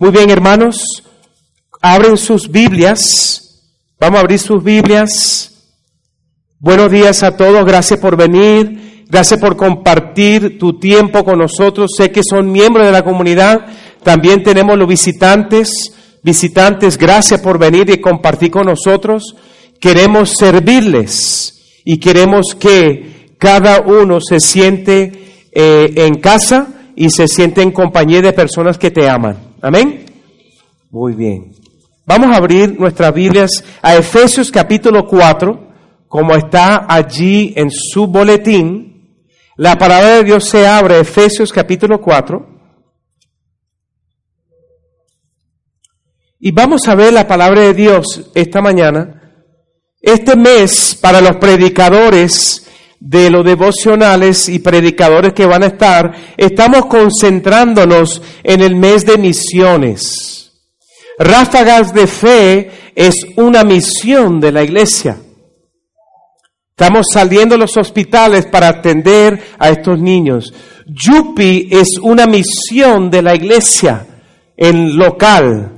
Muy bien, hermanos, abren sus Biblias. Vamos a abrir sus Biblias. Buenos días a todos, gracias por venir, gracias por compartir tu tiempo con nosotros. Sé que son miembros de la comunidad, también tenemos los visitantes. Visitantes, gracias por venir y compartir con nosotros. Queremos servirles y queremos que cada uno se siente eh, en casa y se siente en compañía de personas que te aman. Amén. Muy bien. Vamos a abrir nuestras Biblias a Efesios capítulo 4 como está allí en su boletín, la palabra de Dios se abre, Efesios capítulo 4, y vamos a ver la palabra de Dios esta mañana. Este mes, para los predicadores de los devocionales y predicadores que van a estar, estamos concentrándonos en el mes de misiones. Ráfagas de fe es una misión de la iglesia. Estamos saliendo a los hospitales para atender a estos niños. Yupi es una misión de la iglesia en local,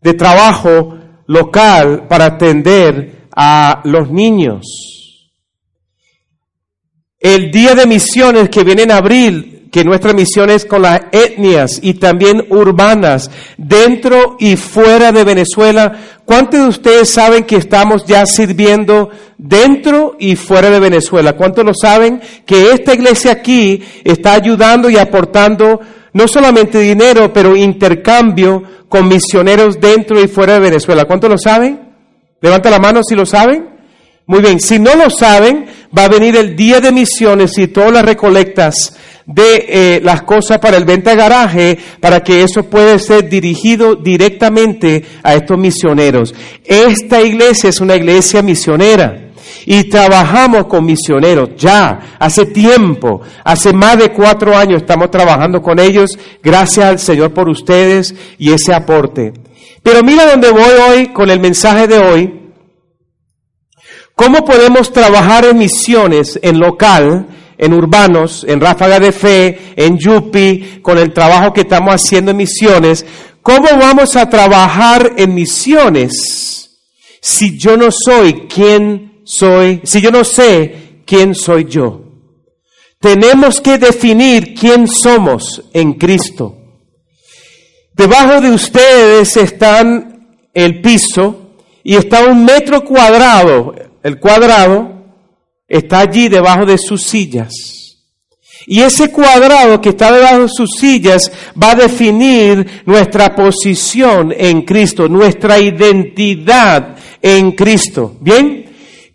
de trabajo local para atender a los niños. El día de misiones que viene en abril que nuestra misión es con las etnias y también urbanas, dentro y fuera de Venezuela. ¿Cuántos de ustedes saben que estamos ya sirviendo dentro y fuera de Venezuela? ¿Cuántos lo saben? Que esta iglesia aquí está ayudando y aportando no solamente dinero, pero intercambio con misioneros dentro y fuera de Venezuela. ¿Cuántos lo saben? Levanta la mano si lo saben. Muy bien, si no lo saben, va a venir el día de misiones y todas las recolectas de eh, las cosas para el venta garaje para que eso pueda ser dirigido directamente a estos misioneros. Esta iglesia es una iglesia misionera. Y trabajamos con misioneros ya, hace tiempo, hace más de cuatro años estamos trabajando con ellos. Gracias al Señor por ustedes y ese aporte. Pero mira dónde voy hoy con el mensaje de hoy. ¿Cómo podemos trabajar en misiones en local en Urbanos, en Ráfaga de Fe, en Yupi, con el trabajo que estamos haciendo en misiones, ¿cómo vamos a trabajar en misiones si yo no soy quien soy, si yo no sé quién soy yo? Tenemos que definir quién somos en Cristo. Debajo de ustedes están el piso y está un metro cuadrado, el cuadrado, está allí debajo de sus sillas. Y ese cuadrado que está debajo de sus sillas va a definir nuestra posición en Cristo, nuestra identidad en Cristo. ¿Bien?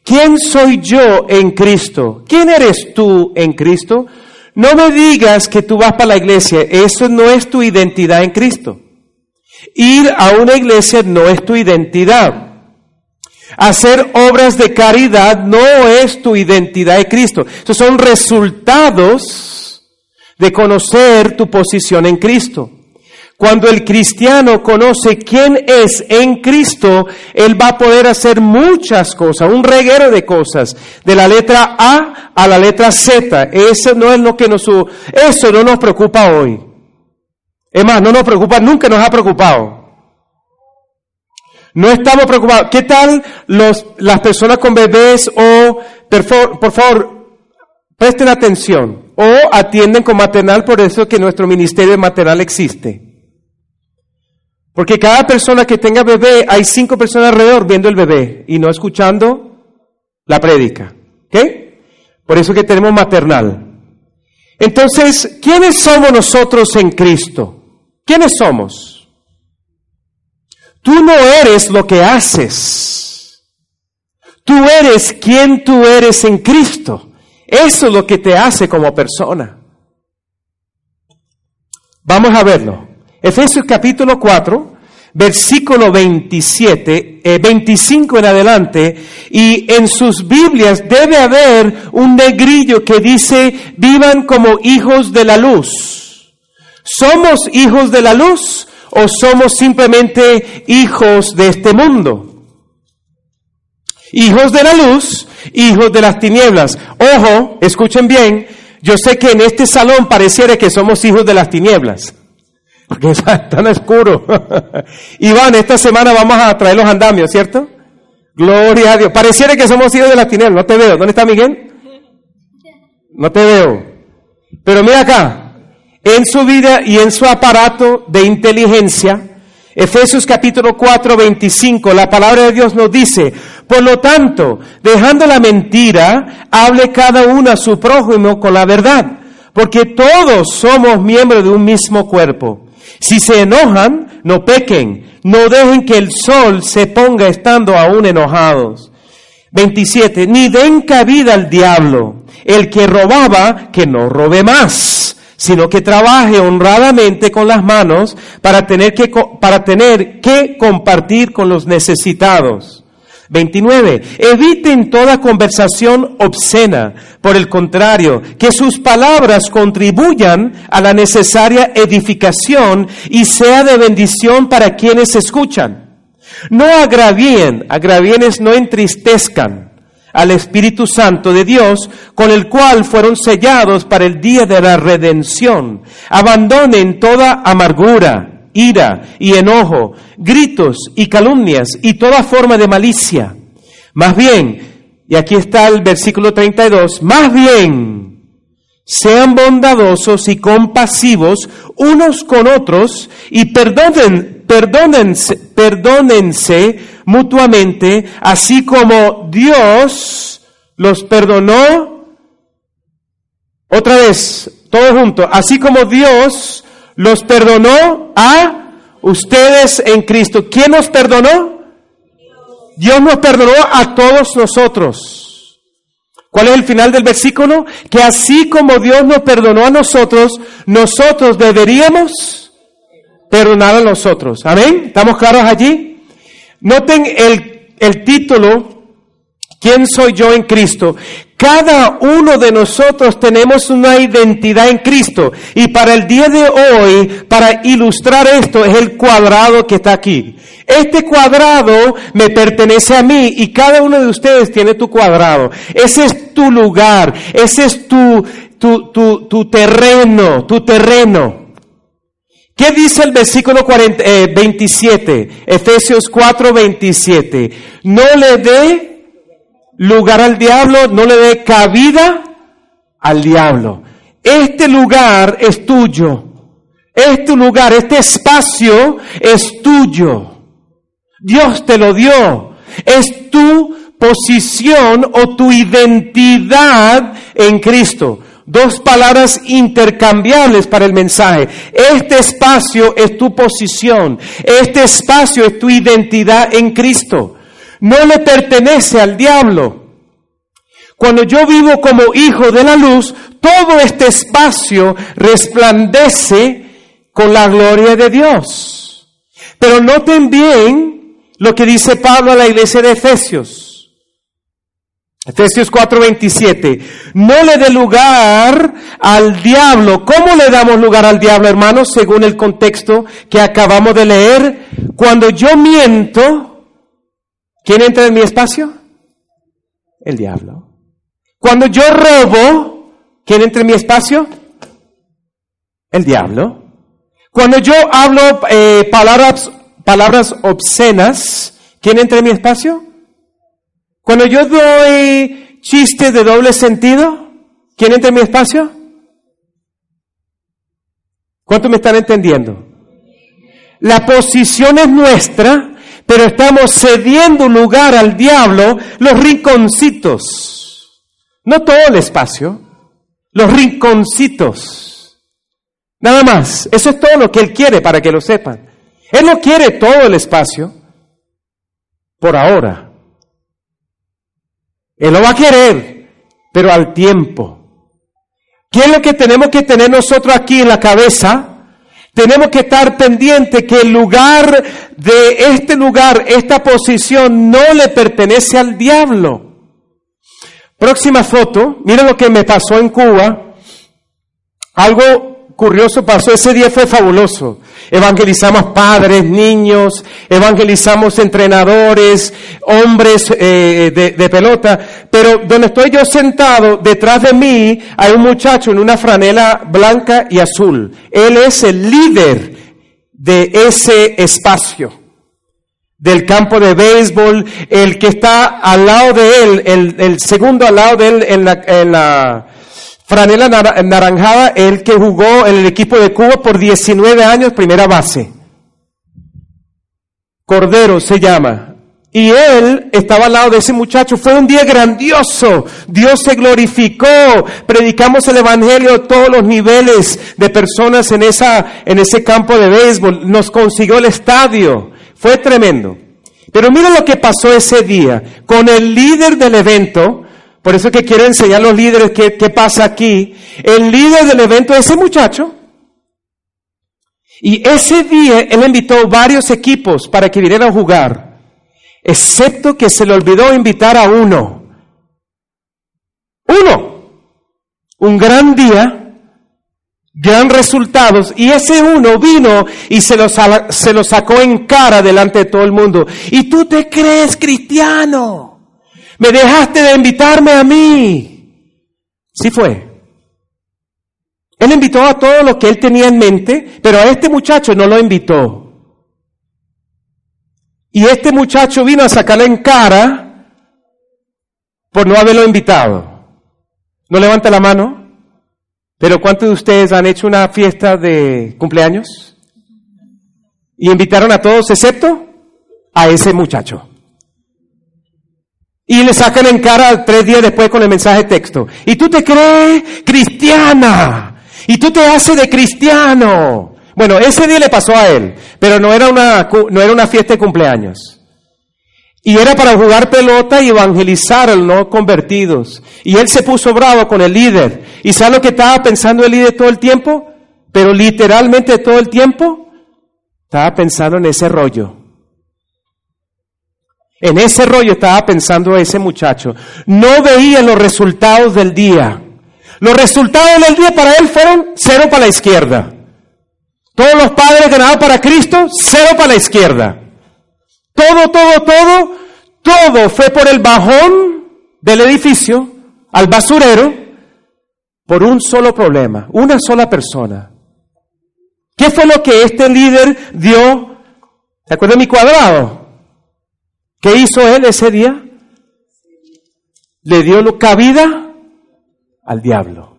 ¿Quién soy yo en Cristo? ¿Quién eres tú en Cristo? No me digas que tú vas para la iglesia, eso no es tu identidad en Cristo. Ir a una iglesia no es tu identidad. Hacer obras de caridad no es tu identidad de Cristo. Esos son resultados de conocer tu posición en Cristo. Cuando el cristiano conoce quién es en Cristo, él va a poder hacer muchas cosas, un reguero de cosas, de la letra A a la letra Z. Eso no es lo que nos, eso no nos preocupa hoy. Es más, no nos preocupa, nunca nos ha preocupado. No estamos preocupados. ¿Qué tal los, las personas con bebés o, por favor, presten atención o atienden con maternal, por eso que nuestro ministerio maternal existe. Porque cada persona que tenga bebé, hay cinco personas alrededor viendo el bebé y no escuchando la prédica. ¿Ok? Por eso que tenemos maternal. Entonces, ¿quiénes somos nosotros en Cristo? ¿Quiénes somos? Tú no eres lo que haces. Tú eres quien tú eres en Cristo. Eso es lo que te hace como persona. Vamos a verlo. Efesios capítulo 4, versículo 27, 25 eh, en adelante, y en sus Biblias debe haber un negrillo que dice, vivan como hijos de la luz. ¿Somos hijos de la luz o somos simplemente hijos de este mundo? Hijos de la luz, hijos de las tinieblas. Ojo, escuchen bien, yo sé que en este salón pareciera que somos hijos de las tinieblas. Porque es tan oscuro. Iván, esta semana vamos a traer los andamios, ¿cierto? Gloria a Dios. Pareciera que somos hijos de la tinieblas. No te veo. ¿Dónde está Miguel? No te veo. Pero mira acá. En su vida y en su aparato de inteligencia, Efesios capítulo 4, 25, la palabra de Dios nos dice, por lo tanto, dejando la mentira, hable cada uno a su prójimo con la verdad, porque todos somos miembros de un mismo cuerpo. Si se enojan, no pequen. No dejen que el sol se ponga estando aún enojados. 27. Ni den cabida al diablo. El que robaba, que no robe más, sino que trabaje honradamente con las manos para tener que, para tener que compartir con los necesitados. 29. Eviten toda conversación obscena. Por el contrario, que sus palabras contribuyan a la necesaria edificación y sea de bendición para quienes escuchan. No agravíen, agravienes no entristezcan al Espíritu Santo de Dios, con el cual fueron sellados para el día de la redención. Abandonen toda amargura ira y enojo, gritos y calumnias y toda forma de malicia. Más bien, y aquí está el versículo 32, más bien, sean bondadosos y compasivos unos con otros y perdonen, perdónense, perdónense mutuamente, así como Dios los perdonó. Otra vez, todos juntos, así como Dios los perdonó a ustedes en Cristo. ¿Quién nos perdonó? Dios nos perdonó a todos nosotros. ¿Cuál es el final del versículo? Que así como Dios nos perdonó a nosotros, nosotros deberíamos perdonar a nosotros. Amén. ¿Estamos claros allí? Noten el, el título ¿Quién soy yo en Cristo? Cada uno de nosotros tenemos una identidad en Cristo. Y para el día de hoy, para ilustrar esto, es el cuadrado que está aquí. Este cuadrado me pertenece a mí y cada uno de ustedes tiene tu cuadrado. Ese es tu lugar, ese es tu, tu, tu, tu terreno, tu terreno. ¿Qué dice el versículo 40, 27? Eh, Efesios 4, 27. No le dé lugar al diablo, no le dé cabida al diablo. Este lugar es tuyo. Este lugar, este espacio es tuyo. Dios te lo dio. Es tu posición o tu identidad en Cristo. Dos palabras intercambiables para el mensaje. Este espacio es tu posición. Este espacio es tu identidad en Cristo no le pertenece al diablo. Cuando yo vivo como hijo de la luz, todo este espacio resplandece con la gloria de Dios. Pero noten bien lo que dice Pablo a la iglesia de Efesios. Efesios 4:27. No le dé lugar al diablo. ¿Cómo le damos lugar al diablo, hermanos? Según el contexto que acabamos de leer. Cuando yo miento, ¿Quién entra en mi espacio? El diablo. Cuando yo robo, ¿quién entra en mi espacio? El diablo. Cuando yo hablo eh, palabras, palabras obscenas, ¿quién entra en mi espacio? Cuando yo doy chistes de doble sentido, ¿quién entra en mi espacio? ¿Cuánto me están entendiendo? La posición es nuestra pero estamos cediendo lugar al diablo los rinconcitos. No todo el espacio, los rinconcitos. Nada más. Eso es todo lo que Él quiere para que lo sepan. Él no quiere todo el espacio por ahora. Él lo va a querer, pero al tiempo. ¿Qué es lo que tenemos que tener nosotros aquí en la cabeza? Tenemos que estar pendientes que el lugar de este lugar, esta posición, no le pertenece al diablo. Próxima foto, miren lo que me pasó en Cuba. Algo curioso pasó, ese día fue fabuloso. Evangelizamos padres, niños, evangelizamos entrenadores, hombres eh, de, de, pelota, pero donde estoy yo sentado, detrás de mí hay un muchacho en una franela blanca y azul. Él es el líder de ese espacio, del campo de béisbol, el que está al lado de él, el, el segundo al lado de él en la, en la Franela Naranjada, el que jugó en el equipo de Cuba por 19 años, primera base. Cordero se llama. Y él estaba al lado de ese muchacho. Fue un día grandioso. Dios se glorificó. Predicamos el evangelio a todos los niveles de personas en esa, en ese campo de béisbol. Nos consiguió el estadio. Fue tremendo. Pero mira lo que pasó ese día. Con el líder del evento, por eso que quiero enseñar a los líderes qué, qué pasa aquí. El líder del evento es ese muchacho. Y ese día él invitó varios equipos para que vinieran a jugar, excepto que se le olvidó invitar a uno. Uno. Un gran día, gran resultados, y ese uno vino y se lo, se lo sacó en cara delante de todo el mundo. ¿Y tú te crees cristiano? Me dejaste de invitarme a mí. Sí fue. Él invitó a todo lo que él tenía en mente, pero a este muchacho no lo invitó. Y este muchacho vino a sacarle en cara por no haberlo invitado. ¿No levanta la mano? Pero ¿cuántos de ustedes han hecho una fiesta de cumpleaños? Y invitaron a todos excepto a ese muchacho. Y le sacan en cara tres días después con el mensaje de texto. Y tú te crees cristiana. Y tú te haces de cristiano. Bueno, ese día le pasó a él, pero no era una, no era una fiesta de cumpleaños. Y era para jugar pelota y evangelizar a los no convertidos. Y él se puso bravo con el líder. ¿Y sabe lo que estaba pensando el líder todo el tiempo? Pero literalmente todo el tiempo estaba pensando en ese rollo. En ese rollo estaba pensando ese muchacho. No veía los resultados del día. Los resultados del día para él fueron cero para la izquierda. Todos los padres ganados para Cristo, cero para la izquierda. Todo, todo, todo, todo fue por el bajón del edificio al basurero por un solo problema, una sola persona. ¿Qué fue lo que este líder dio? ¿Se acuerdan mi cuadrado? ¿Qué hizo él ese día? Le dio cabida al diablo.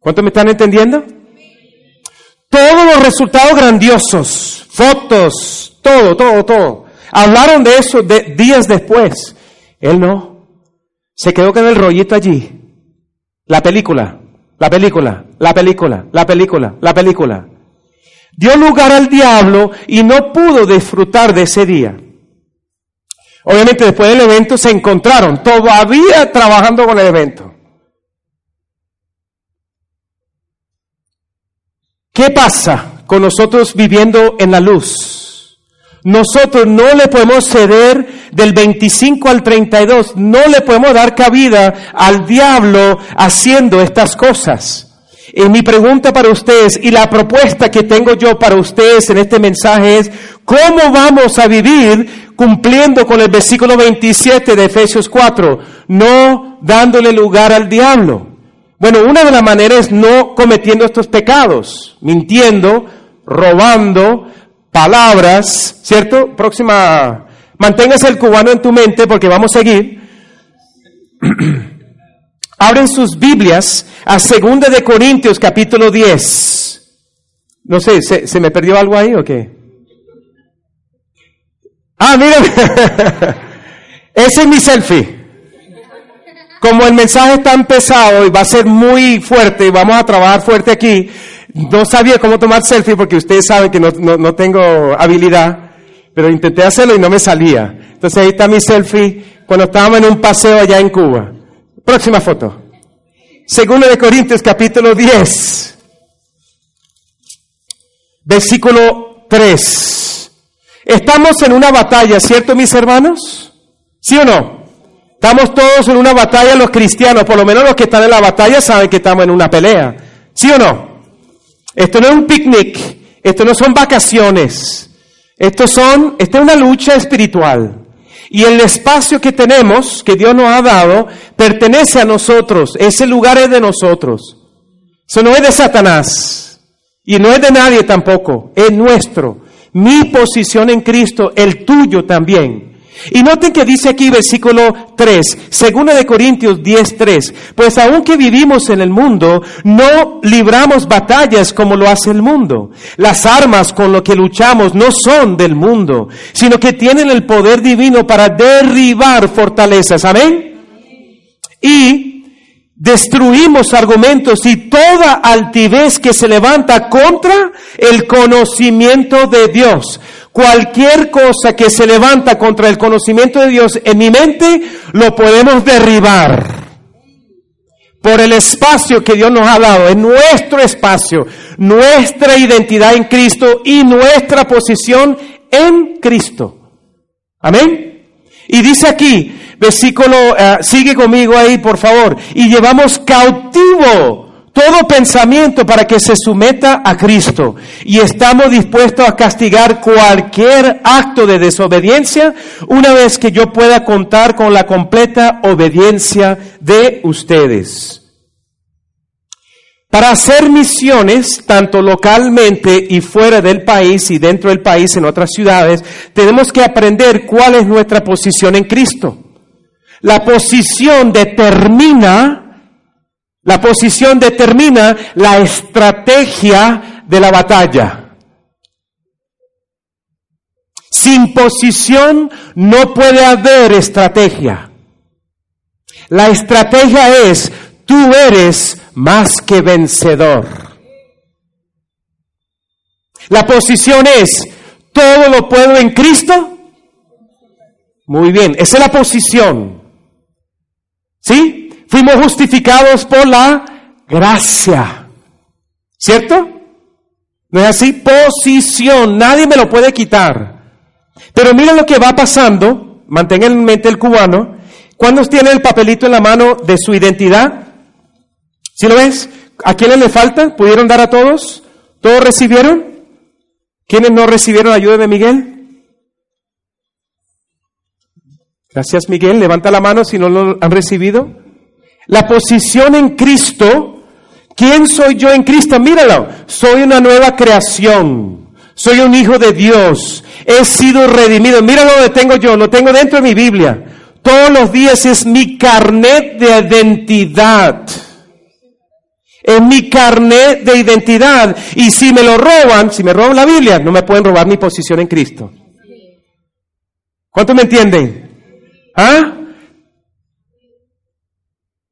¿Cuánto me están entendiendo? Todos los resultados grandiosos, fotos, todo, todo, todo. Hablaron de eso días después. Él no. Se quedó con el rollito allí. La película, la película, la película, la película, la película. Dio lugar al diablo y no pudo disfrutar de ese día. Obviamente después del evento se encontraron todavía trabajando con el evento. ¿Qué pasa con nosotros viviendo en la luz? Nosotros no le podemos ceder del 25 al 32, no le podemos dar cabida al diablo haciendo estas cosas. Y mi pregunta para ustedes y la propuesta que tengo yo para ustedes en este mensaje es, ¿cómo vamos a vivir cumpliendo con el versículo 27 de Efesios 4, no dándole lugar al diablo. Bueno, una de las maneras es no cometiendo estos pecados, mintiendo, robando, palabras, ¿cierto? Próxima, manténgase el cubano en tu mente porque vamos a seguir. Abren sus Biblias a 2 de Corintios capítulo 10. No sé, ¿se, ¿se me perdió algo ahí o qué? Ah, miren. Ese es mi selfie. Como el mensaje está pesado y va a ser muy fuerte y vamos a trabajar fuerte aquí, no sabía cómo tomar selfie porque ustedes saben que no, no tengo habilidad, pero intenté hacerlo y no me salía. Entonces ahí está mi selfie cuando estábamos en un paseo allá en Cuba. Próxima foto. Segundo de Corintios capítulo 10. versículo 3. Estamos en una batalla, ¿cierto mis hermanos? ¿Sí o no? Estamos todos en una batalla los cristianos, por lo menos los que están en la batalla saben que estamos en una pelea. ¿Sí o no? Esto no es un picnic, esto no son vacaciones, esto son, esta es una lucha espiritual. Y el espacio que tenemos, que Dios nos ha dado, pertenece a nosotros. Ese lugar es de nosotros. Eso no es de Satanás. Y no es de nadie tampoco. Es nuestro. Mi posición en Cristo, el tuyo también. Y noten que dice aquí versículo 3, segunda de Corintios 10, 3, pues aunque vivimos en el mundo, no libramos batallas como lo hace el mundo. Las armas con lo que luchamos no son del mundo, sino que tienen el poder divino para derribar fortalezas. Amén. Y destruimos argumentos y toda altivez que se levanta contra el conocimiento de Dios. Cualquier cosa que se levanta contra el conocimiento de Dios en mi mente, lo podemos derribar. Por el espacio que Dios nos ha dado, en nuestro espacio, nuestra identidad en Cristo y nuestra posición en Cristo. Amén. Y dice aquí, versículo, eh, sigue conmigo ahí, por favor, y llevamos cautivo todo pensamiento para que se someta a Cristo y estamos dispuestos a castigar cualquier acto de desobediencia una vez que yo pueda contar con la completa obediencia de ustedes. Para hacer misiones, tanto localmente y fuera del país y dentro del país en otras ciudades, tenemos que aprender cuál es nuestra posición en Cristo. La posición determina la posición determina la estrategia de la batalla. Sin posición no puede haber estrategia. La estrategia es, tú eres más que vencedor. La posición es, todo lo puedo en Cristo. Muy bien, esa es la posición. ¿Sí? Fuimos justificados por la gracia. ¿Cierto? ¿No es así? Posición, nadie me lo puede quitar. Pero mira lo que va pasando, mantenga en mente el cubano, ¿cuántos tienen el papelito en la mano de su identidad? ¿Sí lo ves? ¿A quiénes le falta? ¿Pudieron dar a todos? ¿Todos recibieron? ¿Quiénes no recibieron ayuda de Miguel? Gracias Miguel, levanta la mano si no lo han recibido. La posición en Cristo, ¿quién soy yo en Cristo? Míralo, soy una nueva creación, soy un hijo de Dios, he sido redimido. Míralo donde tengo yo, lo tengo dentro de mi Biblia. Todos los días es mi carnet de identidad. Es mi carnet de identidad. Y si me lo roban, si me roban la Biblia, no me pueden robar mi posición en Cristo. ¿Cuántos me entienden? ¿Ah?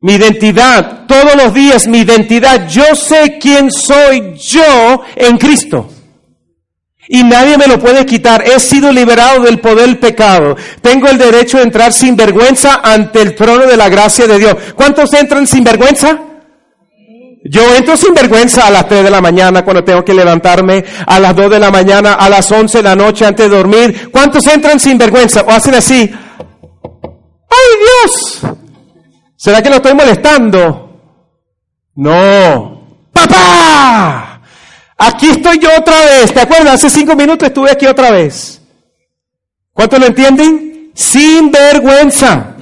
Mi identidad, todos los días mi identidad, yo sé quién soy yo en Cristo. Y nadie me lo puede quitar. He sido liberado del poder del pecado. Tengo el derecho de entrar sin vergüenza ante el trono de la gracia de Dios. ¿Cuántos entran sin vergüenza? Yo entro sin vergüenza a las 3 de la mañana cuando tengo que levantarme, a las 2 de la mañana, a las 11 de la noche antes de dormir. ¿Cuántos entran sin vergüenza? O hacen así. ¡Ay Dios! ¿Será que lo estoy molestando? No. ¡Papá! Aquí estoy yo otra vez. ¿Te acuerdas? Hace cinco minutos estuve aquí otra vez. ¿Cuántos lo entienden? Sin vergüenza.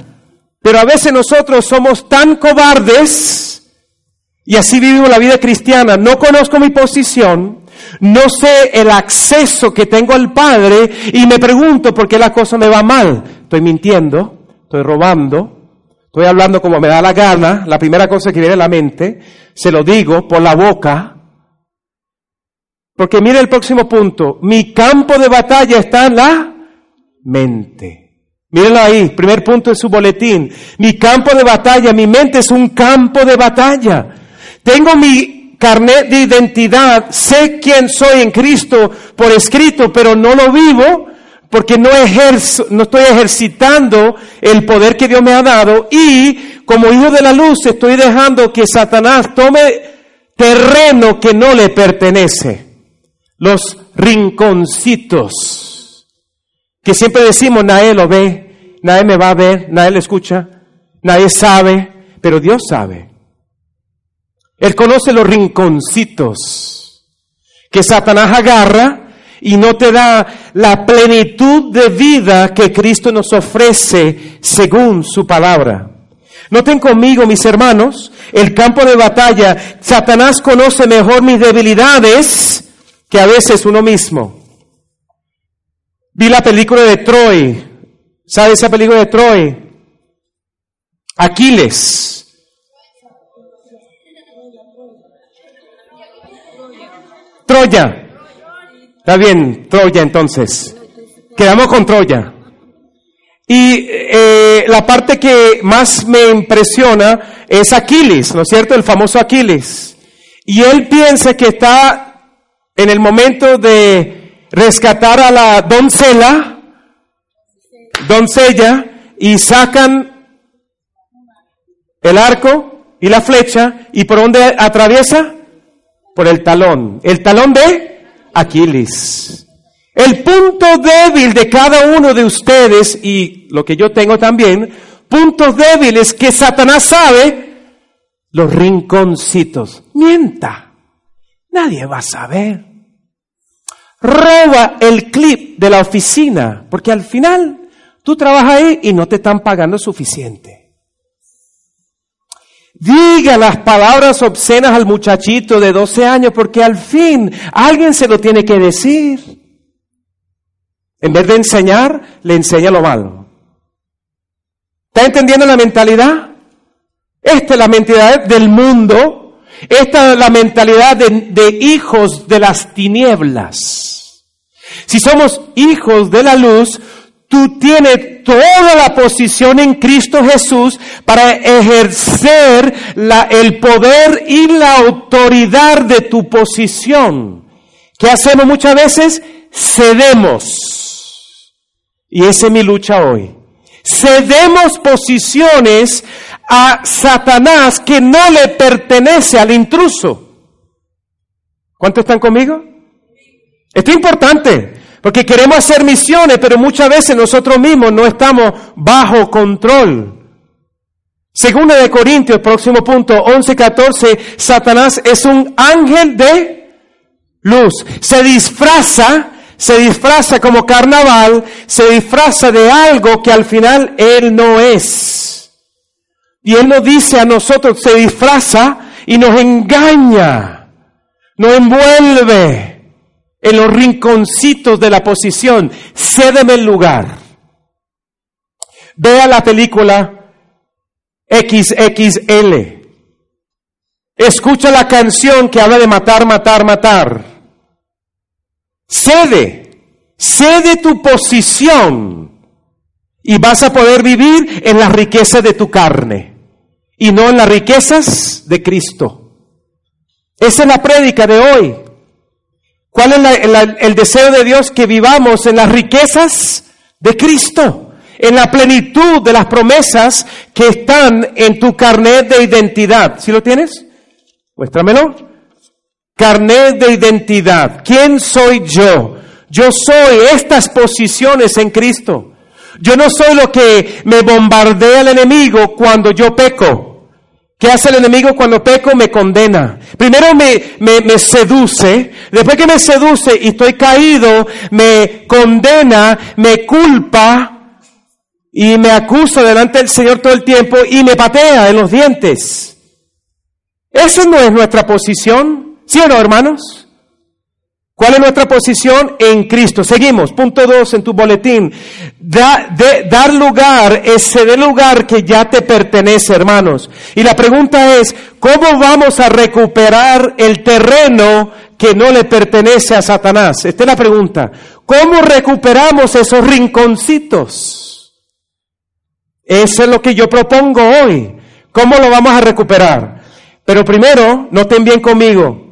Pero a veces nosotros somos tan cobardes y así vivimos la vida cristiana. No conozco mi posición, no sé el acceso que tengo al Padre y me pregunto por qué la cosa me va mal. Estoy mintiendo, estoy robando, Estoy hablando como me da la gana, la primera cosa que viene a la mente, se lo digo por la boca. Porque mire el próximo punto, mi campo de batalla está en la mente. Mírenlo ahí, primer punto de su boletín. Mi campo de batalla, mi mente es un campo de batalla. Tengo mi carnet de identidad, sé quién soy en Cristo por escrito, pero no lo vivo porque no ejerzo, no estoy ejercitando el poder que Dios me ha dado y como hijo de la luz estoy dejando que Satanás tome terreno que no le pertenece. los rinconcitos, que siempre decimos, nadie lo ve, nadie me va a ver, nadie lo escucha, nadie sabe, pero Dios sabe. Él conoce los rinconcitos que Satanás agarra y no te da la plenitud de vida que Cristo nos ofrece según su palabra. Noten conmigo, mis hermanos, el campo de batalla. Satanás conoce mejor mis debilidades que a veces uno mismo. Vi la película de Troy. ¿Sabe esa película de Troy? Aquiles. Troya. Está bien, Troya entonces. Quedamos con Troya. Y eh, la parte que más me impresiona es Aquiles, ¿no es cierto? El famoso Aquiles. Y él piensa que está en el momento de rescatar a la doncella, doncella, y sacan el arco y la flecha, ¿y por dónde atraviesa? Por el talón. El talón de Aquiles. El punto débil de cada uno de ustedes y lo que yo tengo también, puntos débiles que Satanás sabe, los rinconcitos. Mienta. Nadie va a saber. Roba el clip de la oficina, porque al final tú trabajas ahí y no te están pagando suficiente. Diga las palabras obscenas al muchachito de 12 años, porque al fin alguien se lo tiene que decir. En vez de enseñar, le enseña lo malo. ¿Está entendiendo la mentalidad? Esta es la mentalidad del mundo. Esta es la mentalidad de, hijos de las tinieblas. Si somos hijos de la luz, tú tienes toda la posición en Cristo Jesús para ejercer el poder y la autoridad de tu posición. ¿Qué hacemos muchas veces? Cedemos. Y esa es mi lucha hoy. Cedemos posiciones a Satanás que no le pertenece al intruso. ¿Cuántos están conmigo? Esto es importante, porque queremos hacer misiones, pero muchas veces nosotros mismos no estamos bajo control. Segunda de Corintios, próximo punto, 11, 14, Satanás es un ángel de luz. Se disfraza se disfraza como carnaval, se disfraza de algo que al final Él no es. Y Él nos dice a nosotros, se disfraza y nos engaña, nos envuelve en los rinconcitos de la posición. Cédeme el lugar. Vea la película XXL. Escucha la canción que habla de matar, matar, matar. Cede, cede tu posición y vas a poder vivir en las riquezas de tu carne y no en las riquezas de Cristo. Esa es la prédica de hoy. ¿Cuál es el deseo de Dios? Que vivamos en las riquezas de Cristo, en la plenitud de las promesas que están en tu carnet de identidad. ¿Sí lo tienes? Muéstramelo. Carnet de identidad. ¿Quién soy yo? Yo soy estas posiciones en Cristo. Yo no soy lo que me bombardea el enemigo cuando yo peco. ¿Qué hace el enemigo cuando peco? Me condena. Primero me, me, me, seduce, después que me seduce y estoy caído, me condena, me culpa y me acusa delante del Señor todo el tiempo y me patea en los dientes. Esa no es nuestra posición. ¿Sí o no, hermanos? ¿Cuál es nuestra posición en Cristo? Seguimos. Punto dos en tu boletín. dar lugar es ceder lugar que ya te pertenece, hermanos. Y la pregunta es, ¿cómo vamos a recuperar el terreno que no le pertenece a Satanás? Esta es la pregunta. ¿Cómo recuperamos esos rinconcitos? Eso es lo que yo propongo hoy. ¿Cómo lo vamos a recuperar? Pero primero, noten bien conmigo,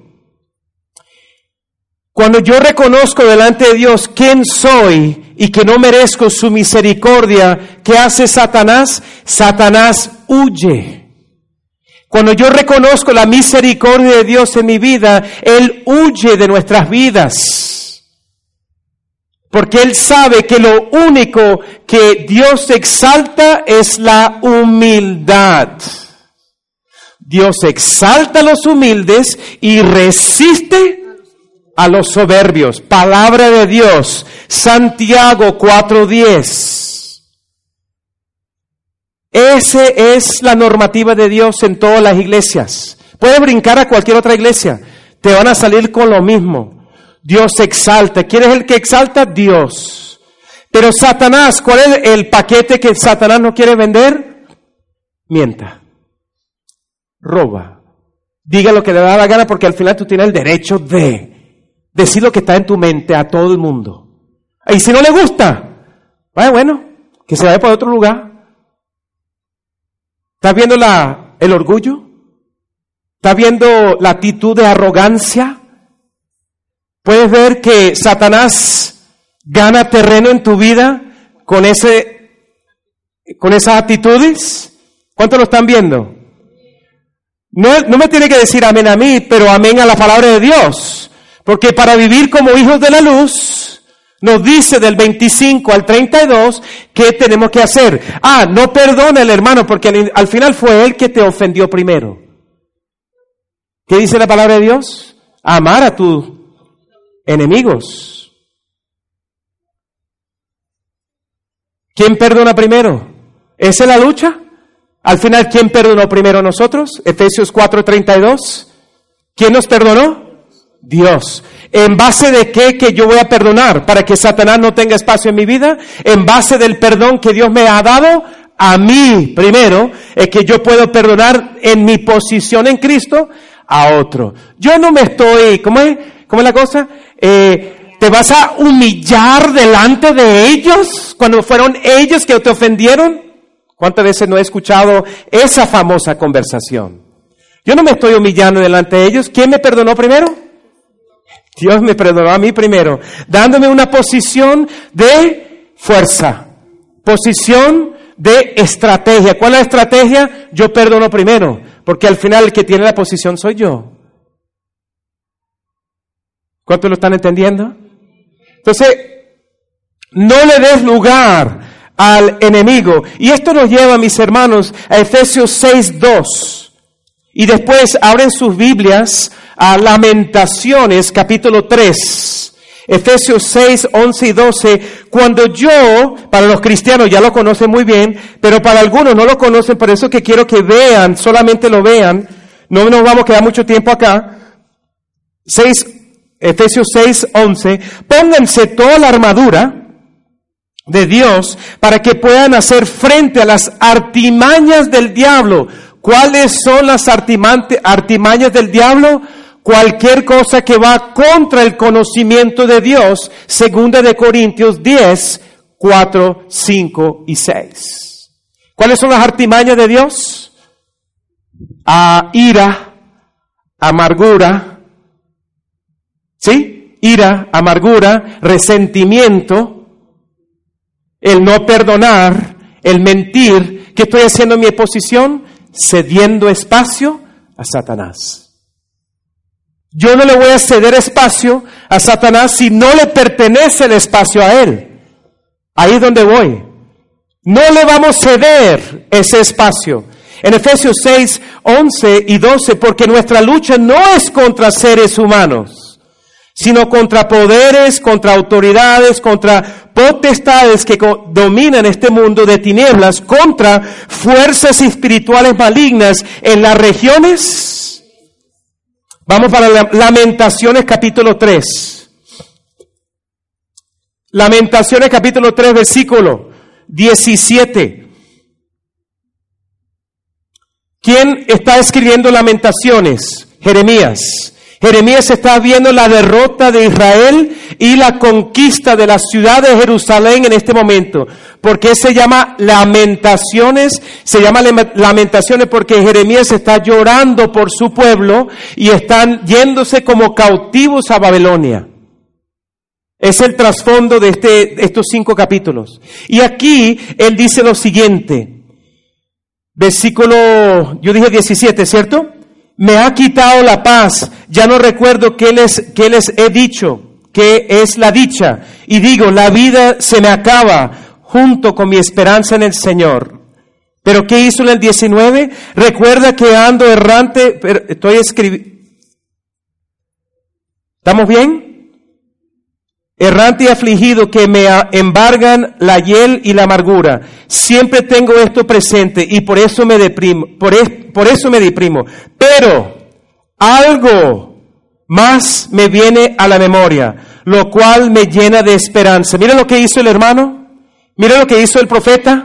cuando yo reconozco delante de Dios quién soy y que no merezco su misericordia, ¿qué hace Satanás? Satanás huye. Cuando yo reconozco la misericordia de Dios en mi vida, Él huye de nuestras vidas. Porque Él sabe que lo único que Dios exalta es la humildad. Dios exalta a los humildes y resiste a los soberbios. Palabra de Dios, Santiago 4:10. Esa es la normativa de Dios en todas las iglesias. Puedes brincar a cualquier otra iglesia. Te van a salir con lo mismo. Dios exalta. ¿Quién es el que exalta? Dios. Pero Satanás, ¿cuál es el paquete que Satanás no quiere vender? Mienta. Roba. Diga lo que le da la gana porque al final tú tienes el derecho de decir lo que está en tu mente a todo el mundo. Y si no le gusta, vaya bueno, que se vaya por otro lugar. ¿Estás viendo la, el orgullo? ¿Estás viendo la actitud de arrogancia? Puedes ver que Satanás gana terreno en tu vida con ese, con esas actitudes. ¿Cuántos lo están viendo? No, no me tiene que decir amén a mí, pero amén a la palabra de Dios. Porque para vivir como hijos de la luz, nos dice del 25 al 32 qué tenemos que hacer. Ah, no perdona el hermano porque al, final fue él que te ofendió primero. ¿Qué dice la palabra de Dios? Amar a tus enemigos. ¿Quién perdona primero? ¿Esa es la lucha? Al final, ¿quién perdonó primero nosotros? Efesios 4:32. ¿Quién nos perdonó? Dios. ¿En base de qué que yo voy a perdonar? Para que Satanás no tenga espacio en mi vida. En base del perdón que Dios me ha dado a mí primero, es que yo puedo perdonar en mi posición en Cristo a otro. Yo no me estoy, ¿cómo es? ¿Cómo es la cosa? Eh, ¿Te vas a humillar delante de ellos cuando fueron ellos que te ofendieron? ¿Cuántas veces no he escuchado esa famosa conversación? Yo no me estoy humillando delante de ellos. ¿Quién me perdonó primero? Dios me perdonó a mí primero, dándome una posición de fuerza, posición de estrategia. ¿Cuál es la estrategia? Yo perdono primero, porque al final el que tiene la posición soy yo. ¿Cuántos lo están entendiendo? Entonces, no le des lugar al enemigo. Y esto nos lleva, mis hermanos, a Efesios 6, 2. Y después abren sus Biblias a Lamentaciones capítulo 3. Efesios 6, 11 y 12, cuando yo, para los cristianos ya lo conocen muy bien, pero para algunos no lo conocen, por eso que quiero que vean, solamente lo vean, no nos vamos a quedar mucho tiempo acá. 6, Efesios 6, 11, pónganse toda la armadura de Dios para que puedan hacer frente a las artimañas del diablo. ¿Cuáles son las artimañas del diablo? Cualquier cosa que va contra el conocimiento de Dios, segunda de Corintios 10, 4, 5 y 6. ¿Cuáles son las artimañas de Dios? A ira, amargura, ¿sí? Ira, amargura, resentimiento, el no perdonar, el mentir. ¿Qué estoy haciendo en mi exposición? Cediendo espacio a Satanás. Yo no le voy a ceder espacio a Satanás si no le pertenece el espacio a él. Ahí es donde voy. No le vamos a ceder ese espacio. En Efesios 6, 11 y 12, porque nuestra lucha no es contra seres humanos sino contra poderes, contra autoridades, contra potestades que dominan este mundo de tinieblas, contra fuerzas espirituales malignas en las regiones. Vamos para Lamentaciones capítulo 3. Lamentaciones capítulo 3 versículo 17. ¿Quién está escribiendo Lamentaciones? Jeremías. Jeremías está viendo la derrota de Israel y la conquista de la ciudad de Jerusalén en este momento. porque se llama lamentaciones? Se llama lamentaciones porque Jeremías está llorando por su pueblo y están yéndose como cautivos a Babilonia. Es el trasfondo de este, estos cinco capítulos. Y aquí él dice lo siguiente. versículo, yo dije 17, ¿cierto? Me ha quitado la paz, ya no recuerdo qué les, qué les he dicho, que es la dicha. Y digo, la vida se me acaba junto con mi esperanza en el Señor. Pero ¿qué hizo en el 19? Recuerda que ando errante, pero estoy escribiendo. ¿Estamos bien? Errante y afligido que me embargan la hiel y la amargura. Siempre tengo esto presente y por eso me deprimo, por, eso me deprimo. Pero algo más me viene a la memoria, lo cual me llena de esperanza. Mira lo que hizo el hermano, mira lo que hizo el profeta.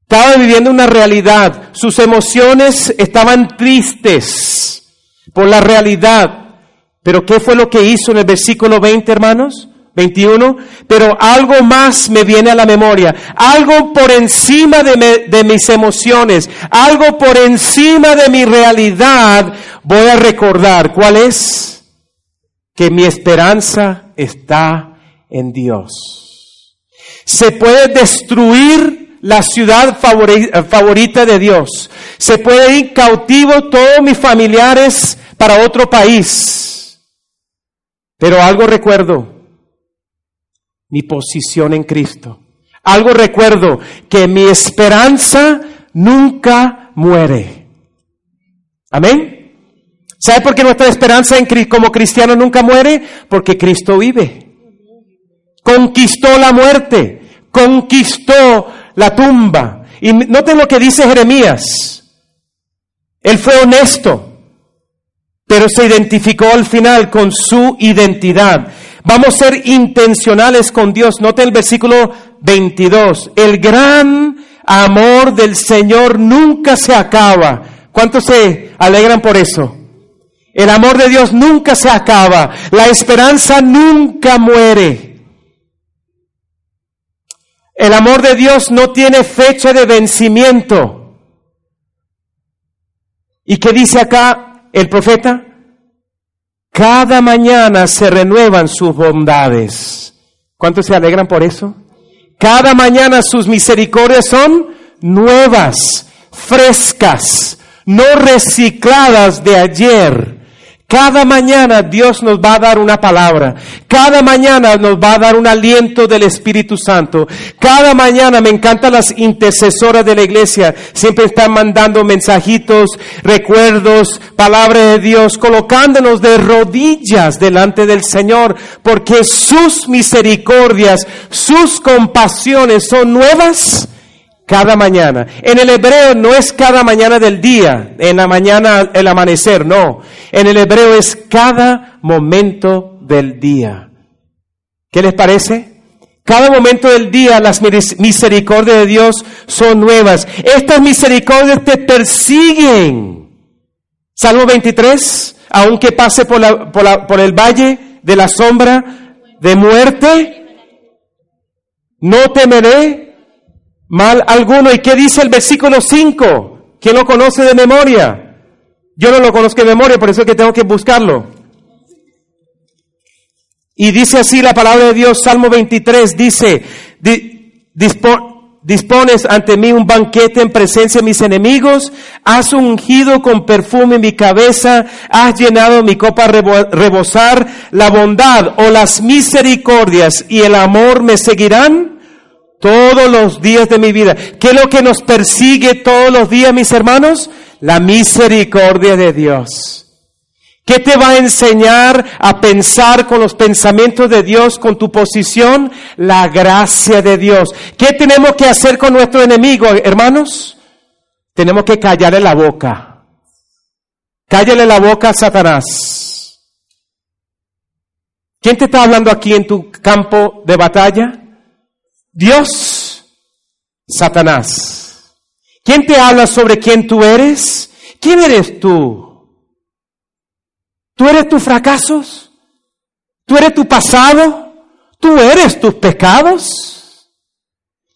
Estaba viviendo una realidad, sus emociones estaban tristes por la realidad pero ¿qué fue lo que hizo en el versículo 20, hermanos? 21, pero algo más me viene a la memoria, algo por encima de, de, mis emociones, algo por encima de mi realidad, voy a recordar. Cuál es, que mi esperanza está en Dios. Se puede destruir la ciudad favorita de Dios, se puede ir cautivo todos mis familiares para otro país, pero algo recuerdo, mi posición en Cristo. Algo recuerdo, que mi esperanza nunca muere. Amén. ¿Sabe por qué nuestra esperanza en, como cristiano nunca muere? Porque Cristo vive. Conquistó la muerte, conquistó la tumba. Y noten lo que dice Jeremías. Él fue honesto pero se identificó al final con su identidad. Vamos a ser intencionales con Dios. Note el versículo 22. El gran amor del Señor nunca se acaba. ¿Cuántos se alegran por eso? El amor de Dios nunca se acaba. La esperanza nunca muere. El amor de Dios no tiene fecha de vencimiento. ¿Y qué dice acá el profeta, cada mañana se renuevan sus bondades. ¿Cuántos se alegran por eso? Cada mañana sus misericordias son nuevas, frescas, no recicladas de ayer. Cada mañana Dios nos va a dar una palabra. Cada mañana nos va a dar un aliento del Espíritu Santo. Cada mañana me encantan las intercesoras de la iglesia. Siempre están mandando mensajitos, recuerdos, palabra de Dios, colocándonos de rodillas delante del Señor, porque sus misericordias, sus compasiones son nuevas cada mañana. En el hebreo no es cada mañana del día, en la mañana el amanecer, no. En el hebreo es cada momento del día. ¿Qué les parece? Cada momento del día las misericordias de Dios son nuevas. Estas misericordias te persiguen. Salmo 23, aunque pase por, la, por, la, por el valle de la sombra de muerte, no temeré mal alguno. ¿Y qué dice el versículo 5? ¿Quién lo conoce de memoria? Yo no lo conozco de memoria, por eso es que tengo que buscarlo. Y dice así la palabra de Dios, Salmo 23, dice, dispones ante mí un banquete en presencia de mis enemigos, has ungido con perfume mi cabeza, has llenado mi copa a rebosar, la bondad o las misericordias y el amor me seguirán todos los días de mi vida. ¿Qué es lo que nos persigue todos los días, mis hermanos? La misericordia de Dios. ¿Qué te va a enseñar a pensar con los pensamientos de Dios, con tu posición? La gracia de Dios. ¿Qué tenemos que hacer con nuestro enemigo, hermanos? Tenemos que callarle la boca. Cállale la boca a Satanás. ¿Quién te está hablando aquí en tu campo de batalla? Dios, Satanás. ¿Quién te habla sobre quién tú eres? ¿Quién eres tú? ¿Tú eres tus fracasos? ¿Tú eres tu pasado? ¿Tú eres tus pecados?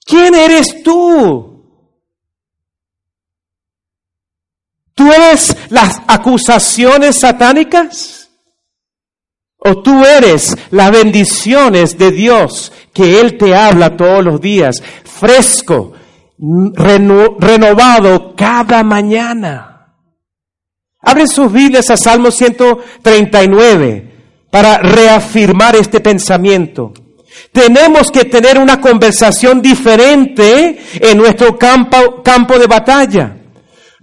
¿Quién eres tú? ¿Tú eres las acusaciones satánicas? ¿O tú eres las bendiciones de Dios que Él te habla todos los días, fresco, reno- renovado cada mañana. Abren sus Biblias a Salmo 139 para reafirmar este pensamiento. Tenemos que tener una conversación diferente en nuestro campo de batalla.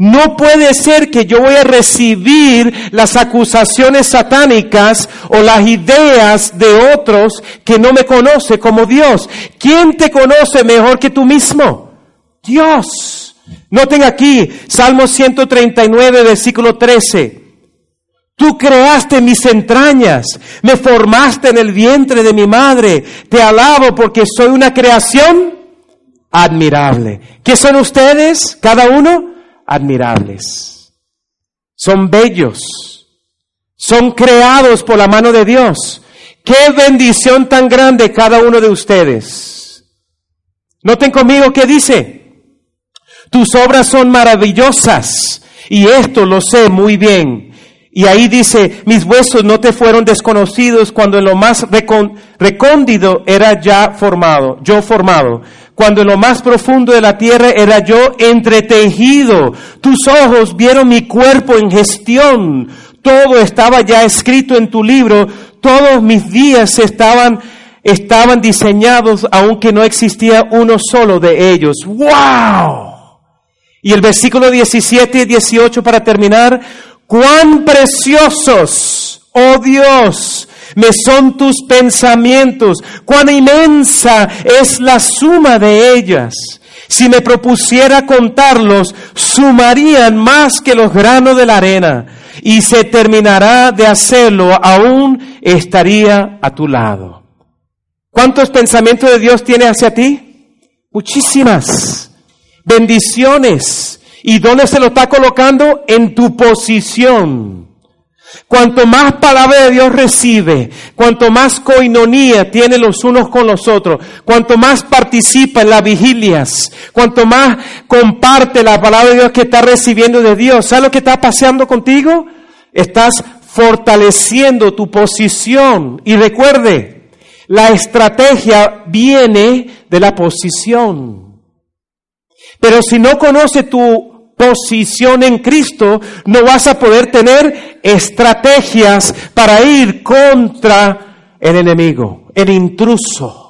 No puede ser que yo voy a recibir las acusaciones satánicas o las ideas de otros que no me conoce como Dios. ¿Quién te conoce mejor que tú mismo? Dios. Noten aquí, Salmo 139, versículo 13. Tú creaste mis entrañas, me formaste en el vientre de mi madre. Te alabo porque soy una creación admirable. ¿Qué son ustedes, cada uno? Admirables. Son bellos. Son creados por la mano de Dios. Qué bendición tan grande cada uno de ustedes. Noten conmigo qué dice. Tus obras son maravillosas y esto lo sé muy bien. Y ahí dice, mis huesos no te fueron desconocidos cuando en lo más recóndido era ya formado, yo formado. Cuando en lo más profundo de la tierra era yo entretejido. Tus ojos vieron mi cuerpo en gestión. Todo estaba ya escrito en tu libro. Todos mis días estaban, estaban diseñados aunque no existía uno solo de ellos. ¡Wow! Y el versículo 17 y 18 para terminar, cuán preciosos, oh Dios, me son tus pensamientos, cuán inmensa es la suma de ellas. Si me propusiera contarlos, sumarían más que los granos de la arena, y se terminará de hacerlo, aún estaría a tu lado. ¿Cuántos pensamientos de Dios tiene hacia ti? Muchísimas bendiciones. ¿Y dónde se lo está colocando? En tu posición. Cuanto más palabra de Dios recibe, cuanto más coinonía tiene los unos con los otros, cuanto más participa en las vigilias, cuanto más comparte la palabra de Dios que está recibiendo de Dios, ¿sabes lo que está paseando contigo? Estás fortaleciendo tu posición. Y recuerde, la estrategia viene de la posición. Pero si no conoce tu posición en Cristo, no vas a poder tener estrategias para ir contra el enemigo, el intruso.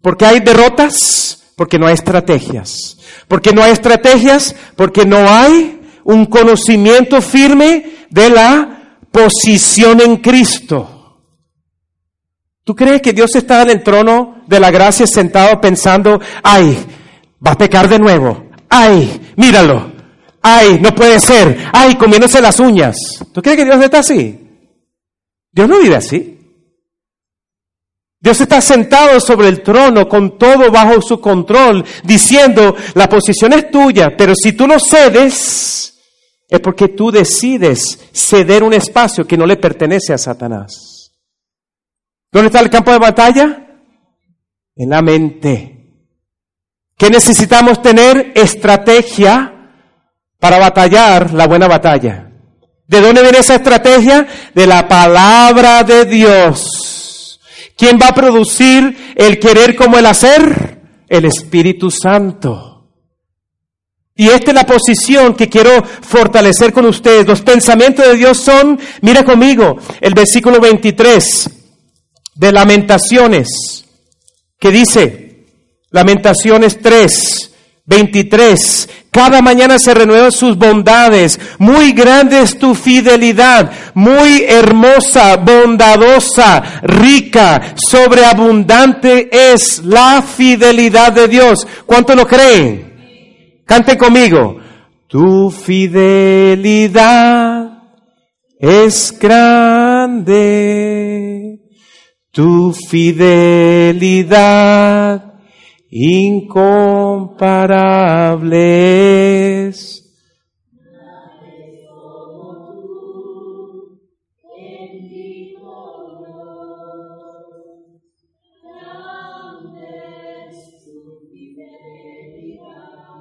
Porque hay derrotas, porque no hay estrategias. Porque no hay estrategias, porque no hay un conocimiento firme de la posición en Cristo. ¿Tú crees que Dios está en el trono de la gracia sentado pensando, ay, va a pecar de nuevo? Ay, míralo. Ay, no puede ser. Ay, comiéndose las uñas. ¿Tú crees que Dios está así? Dios no vive así. Dios está sentado sobre el trono con todo bajo su control, diciendo, la posición es tuya, pero si tú no cedes, es porque tú decides ceder un espacio que no le pertenece a Satanás. ¿Dónde está el campo de batalla? En la mente. ¿Qué necesitamos tener? Estrategia para batallar la buena batalla. ¿De dónde viene esa estrategia? De la palabra de Dios. ¿Quién va a producir el querer como el hacer? El Espíritu Santo. Y esta es la posición que quiero fortalecer con ustedes. Los pensamientos de Dios son, mira conmigo, el versículo 23 de Lamentaciones, que dice, Lamentaciones 3, 23, cada mañana se renuevan sus bondades, muy grande es tu fidelidad, muy hermosa, bondadosa, rica, sobreabundante es la fidelidad de Dios. ¿Cuánto lo creen? Canten conmigo. Tu fidelidad es grande tu fidelidad incomparable es.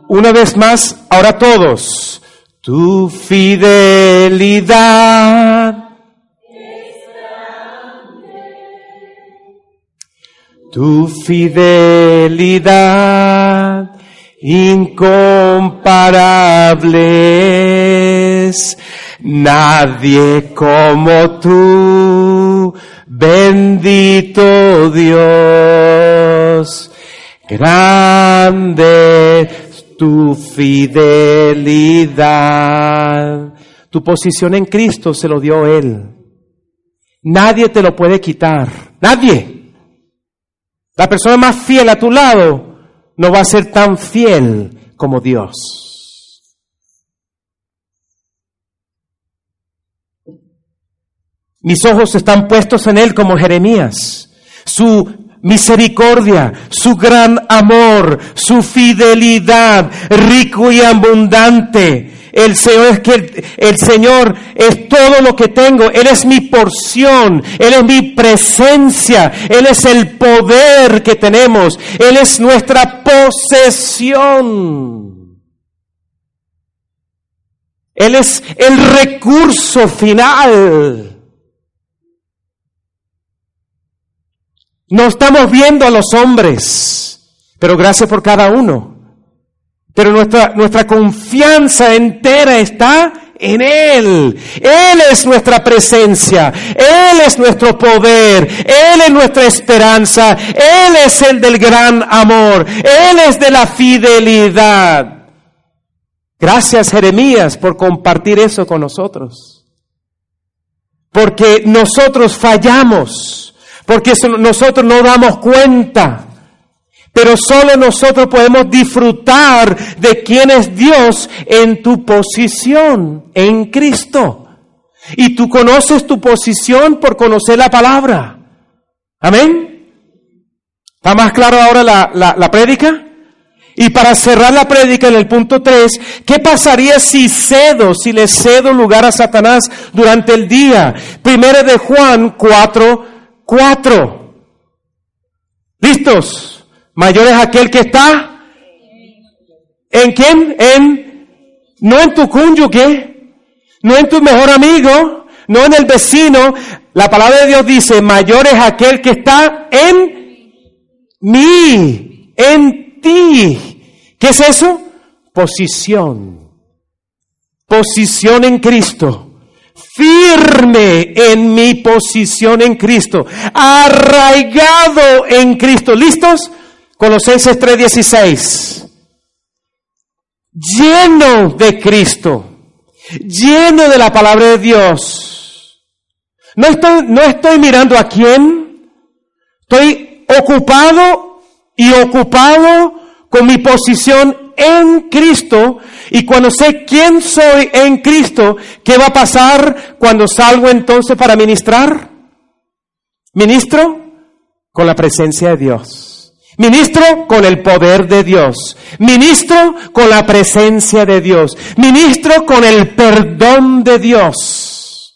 Una vez más, ahora todos. Tu fidelidad tu fidelidad incomparable es. Nadie como tú, bendito Dios. Grande tu fidelidad. Tu posición en Cristo se lo dio Él. Nadie te lo puede quitar. Nadie. La persona más fiel a tu lado no va a ser tan fiel como Dios. Mis ojos están puestos en Él como Jeremías. Su misericordia, su gran amor, su fidelidad, rico y abundante. El Señor es que el, Señor es todo lo que tengo. Él es mi porción. Él es mi presencia. Él es el poder que tenemos. Él es nuestra posesión. Él es el recurso final. No estamos viendo a los hombres, pero gracias por cada uno. Pero nuestra, nuestra confianza entera está en Él. Él es nuestra presencia. Él es nuestro poder. Él es nuestra esperanza. Él es el del gran amor. Él es de la fidelidad. Gracias Jeremías por compartir eso con nosotros. Porque nosotros fallamos porque nosotros no damos cuenta. Pero solo nosotros podemos disfrutar de quién es Dios en tu posición en Cristo. Y tú conoces tu posición por conocer la palabra. Amén. ¿Está más claro ahora la, la, la prédica? Y para cerrar la prédica en el punto 3, ¿qué pasaría si cedo, si le cedo lugar a Satanás durante el día? Primero de Juan 4, Cuatro. ¿Listos? Mayor es aquel que está. ¿En quién? En, no en tu cónyuge, no en tu mejor amigo, no en el vecino. La palabra de Dios dice, mayor es aquel que está en mí, en ti. ¿Qué es eso? Posición. Posición en Cristo firme en mi posición en Cristo, arraigado en Cristo. ¿Listos? Colosenses 3:16. Lleno de Cristo, lleno de la palabra de Dios. No estoy, no estoy mirando a quién, estoy ocupado y ocupado con mi posición en Cristo y cuando sé quién soy en Cristo, ¿qué va a pasar cuando salgo entonces para ministrar? Ministro con la presencia de Dios. Ministro con el poder de Dios. Ministro con la presencia de Dios. Ministro con el perdón de Dios.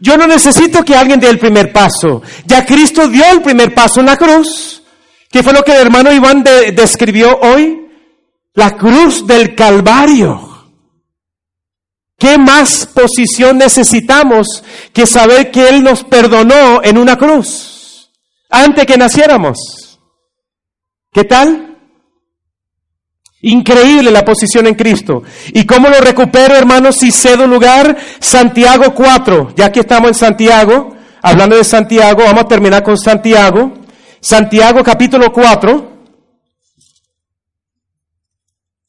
Yo no necesito que alguien dé el primer paso. Ya Cristo dio el primer paso en la cruz. ¿Qué fue lo que el hermano Iván de, describió hoy? La cruz del Calvario. ¿Qué más posición necesitamos que saber que Él nos perdonó en una cruz antes que naciéramos? ¿Qué tal? Increíble la posición en Cristo. ¿Y cómo lo recupero, hermanos, si cedo lugar? Santiago 4, ya que estamos en Santiago, hablando de Santiago, vamos a terminar con Santiago. Santiago capítulo 4.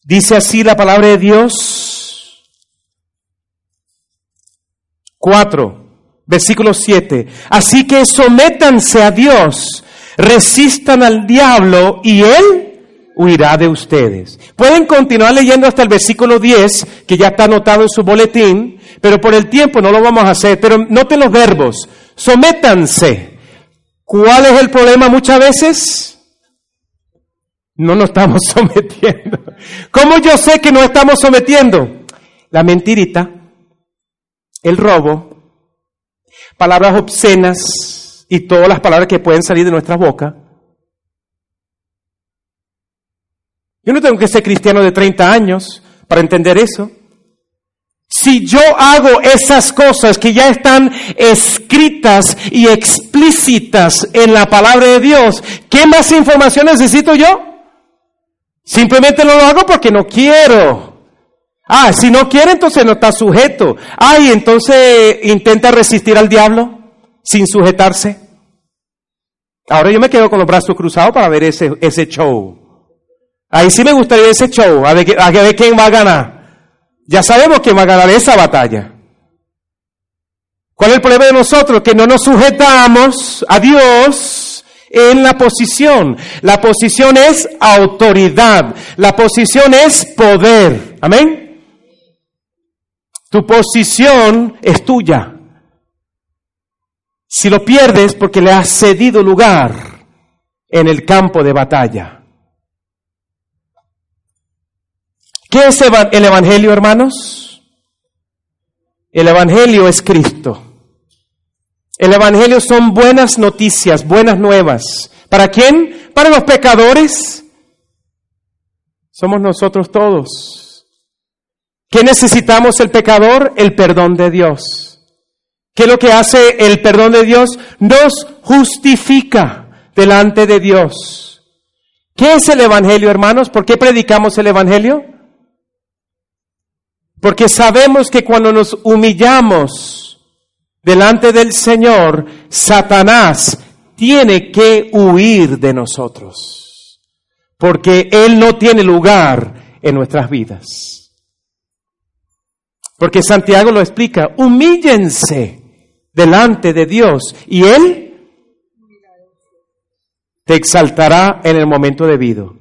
Dice así la palabra de Dios. 4, versículo 7. Así que sométanse a Dios, resistan al diablo y él huirá de ustedes. Pueden continuar leyendo hasta el versículo 10, que ya está anotado en su boletín, pero por el tiempo no lo vamos a hacer. Pero noten los verbos. Sométanse. ¿Cuál es el problema muchas veces? No nos estamos sometiendo. ¿Cómo yo sé que no estamos sometiendo? La mentirita, el robo, palabras obscenas y todas las palabras que pueden salir de nuestra boca. Yo no tengo que ser cristiano de 30 años para entender eso. Si yo hago esas cosas que ya están escritas y explícitas en la palabra de Dios, ¿qué más información necesito yo? Simplemente no lo hago porque no quiero. Ah, si no quiere, entonces no está sujeto. Ah, y entonces intenta resistir al diablo sin sujetarse. Ahora yo me quedo con los brazos cruzados para ver ese, ese show. Ahí sí me gustaría ese show, a ver, a ver quién va a ganar. Ya sabemos quién va a ganar esa batalla. ¿Cuál es el problema de nosotros? Que no nos sujetamos a Dios en la posición. La posición es autoridad. La posición es poder. Amén. Tu posición es tuya. Si lo pierdes porque le has cedido lugar en el campo de batalla. ¿Qué es el Evangelio, hermanos? El Evangelio es Cristo. El Evangelio son buenas noticias, buenas nuevas. ¿Para quién? Para los pecadores. Somos nosotros todos. ¿Qué necesitamos el pecador? El perdón de Dios. ¿Qué es lo que hace el perdón de Dios? Nos justifica delante de Dios. ¿Qué es el Evangelio, hermanos? ¿Por qué predicamos el Evangelio? Porque sabemos que cuando nos humillamos delante del Señor, Satanás tiene que huir de nosotros. Porque Él no tiene lugar en nuestras vidas. Porque Santiago lo explica, humíllense delante de Dios y Él te exaltará en el momento debido.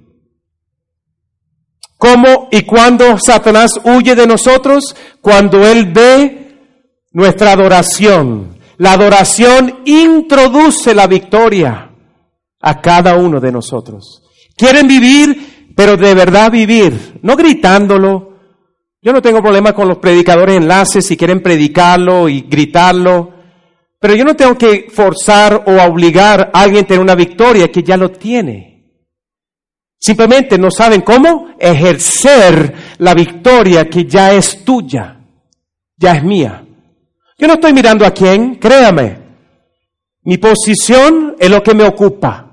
¿Cómo y cuándo Satanás huye de nosotros? Cuando Él ve nuestra adoración. La adoración introduce la victoria a cada uno de nosotros. Quieren vivir, pero de verdad vivir, no gritándolo. Yo no tengo problema con los predicadores enlaces si quieren predicarlo y gritarlo, pero yo no tengo que forzar o obligar a alguien a tener una victoria que ya lo tiene. Simplemente no saben cómo ejercer la victoria que ya es tuya, ya es mía. Yo no estoy mirando a quién, créame. Mi posición es lo que me ocupa.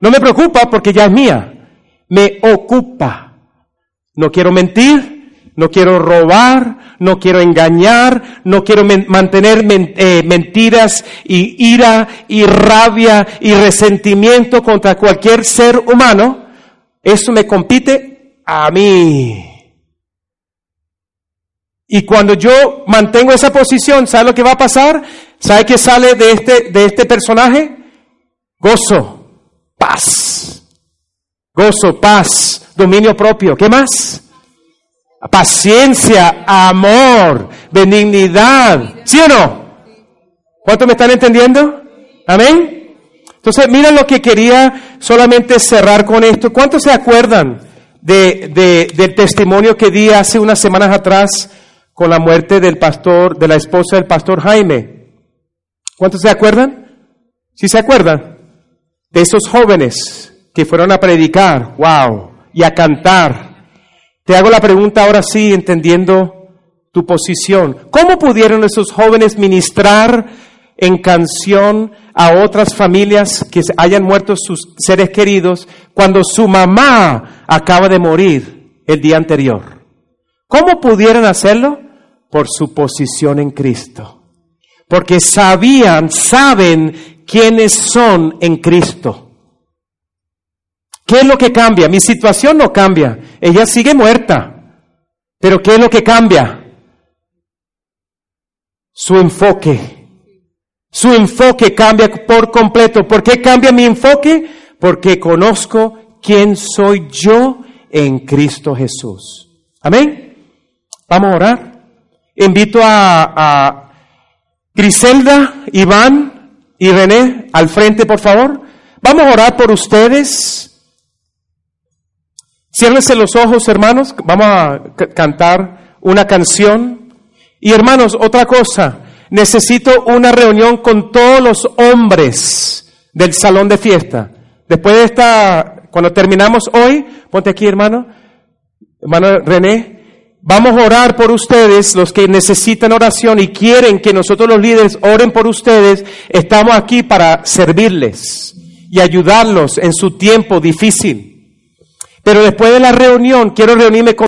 No me preocupa porque ya es mía. Me ocupa. No quiero mentir, no quiero robar, no quiero engañar, no quiero mantener eh, mentiras y ira y rabia y resentimiento contra cualquier ser humano eso me compite a mí. Y cuando yo mantengo esa posición, ¿sabe lo que va a pasar? ¿Sabe qué sale de este, de este personaje? Gozo, paz. Gozo, paz, dominio propio. ¿Qué más? Paciencia, amor, benignidad. ¿Sí o no? ¿Cuántos me están entendiendo? Amén. Entonces, miren lo que quería solamente cerrar con esto. ¿Cuántos se acuerdan de, del testimonio que di hace unas semanas atrás con la muerte del pastor, de la esposa del pastor Jaime? ¿Cuántos se acuerdan? ¿Sí se acuerdan? De esos jóvenes que fueron a predicar, wow, y a cantar. Te hago la pregunta ahora sí, entendiendo tu posición. ¿Cómo pudieron esos jóvenes ministrar en canción a otras familias que hayan muerto sus seres queridos cuando su mamá acaba de morir el día anterior. ¿Cómo pudieron hacerlo? Por su posición en Cristo. Porque sabían, saben quiénes son en Cristo. ¿Qué es lo que cambia? Mi situación no cambia. Ella sigue muerta. Pero ¿qué es lo que cambia? Su enfoque su enfoque cambia por completo. ¿Por qué cambia mi enfoque? Porque conozco quién soy yo en Cristo Jesús. Amén. Vamos a orar. Invito a, a Griselda, Iván y René al frente, por favor. Vamos a orar por ustedes. Ciérrense los ojos, hermanos. Vamos a cantar una canción. Y hermanos, otra cosa necesito una reunión con todos los hombres del salón de fiesta. Después de esta, cuando terminamos hoy, ponte aquí hermano, hermano René, Vamos a orar por ustedes, los que necesitan oración y quieren que nosotros los líderes oren por ustedes. Estamos aquí para servirles y ayudarlos en su tiempo difícil. Pero después de la reunión, quiero reunirme con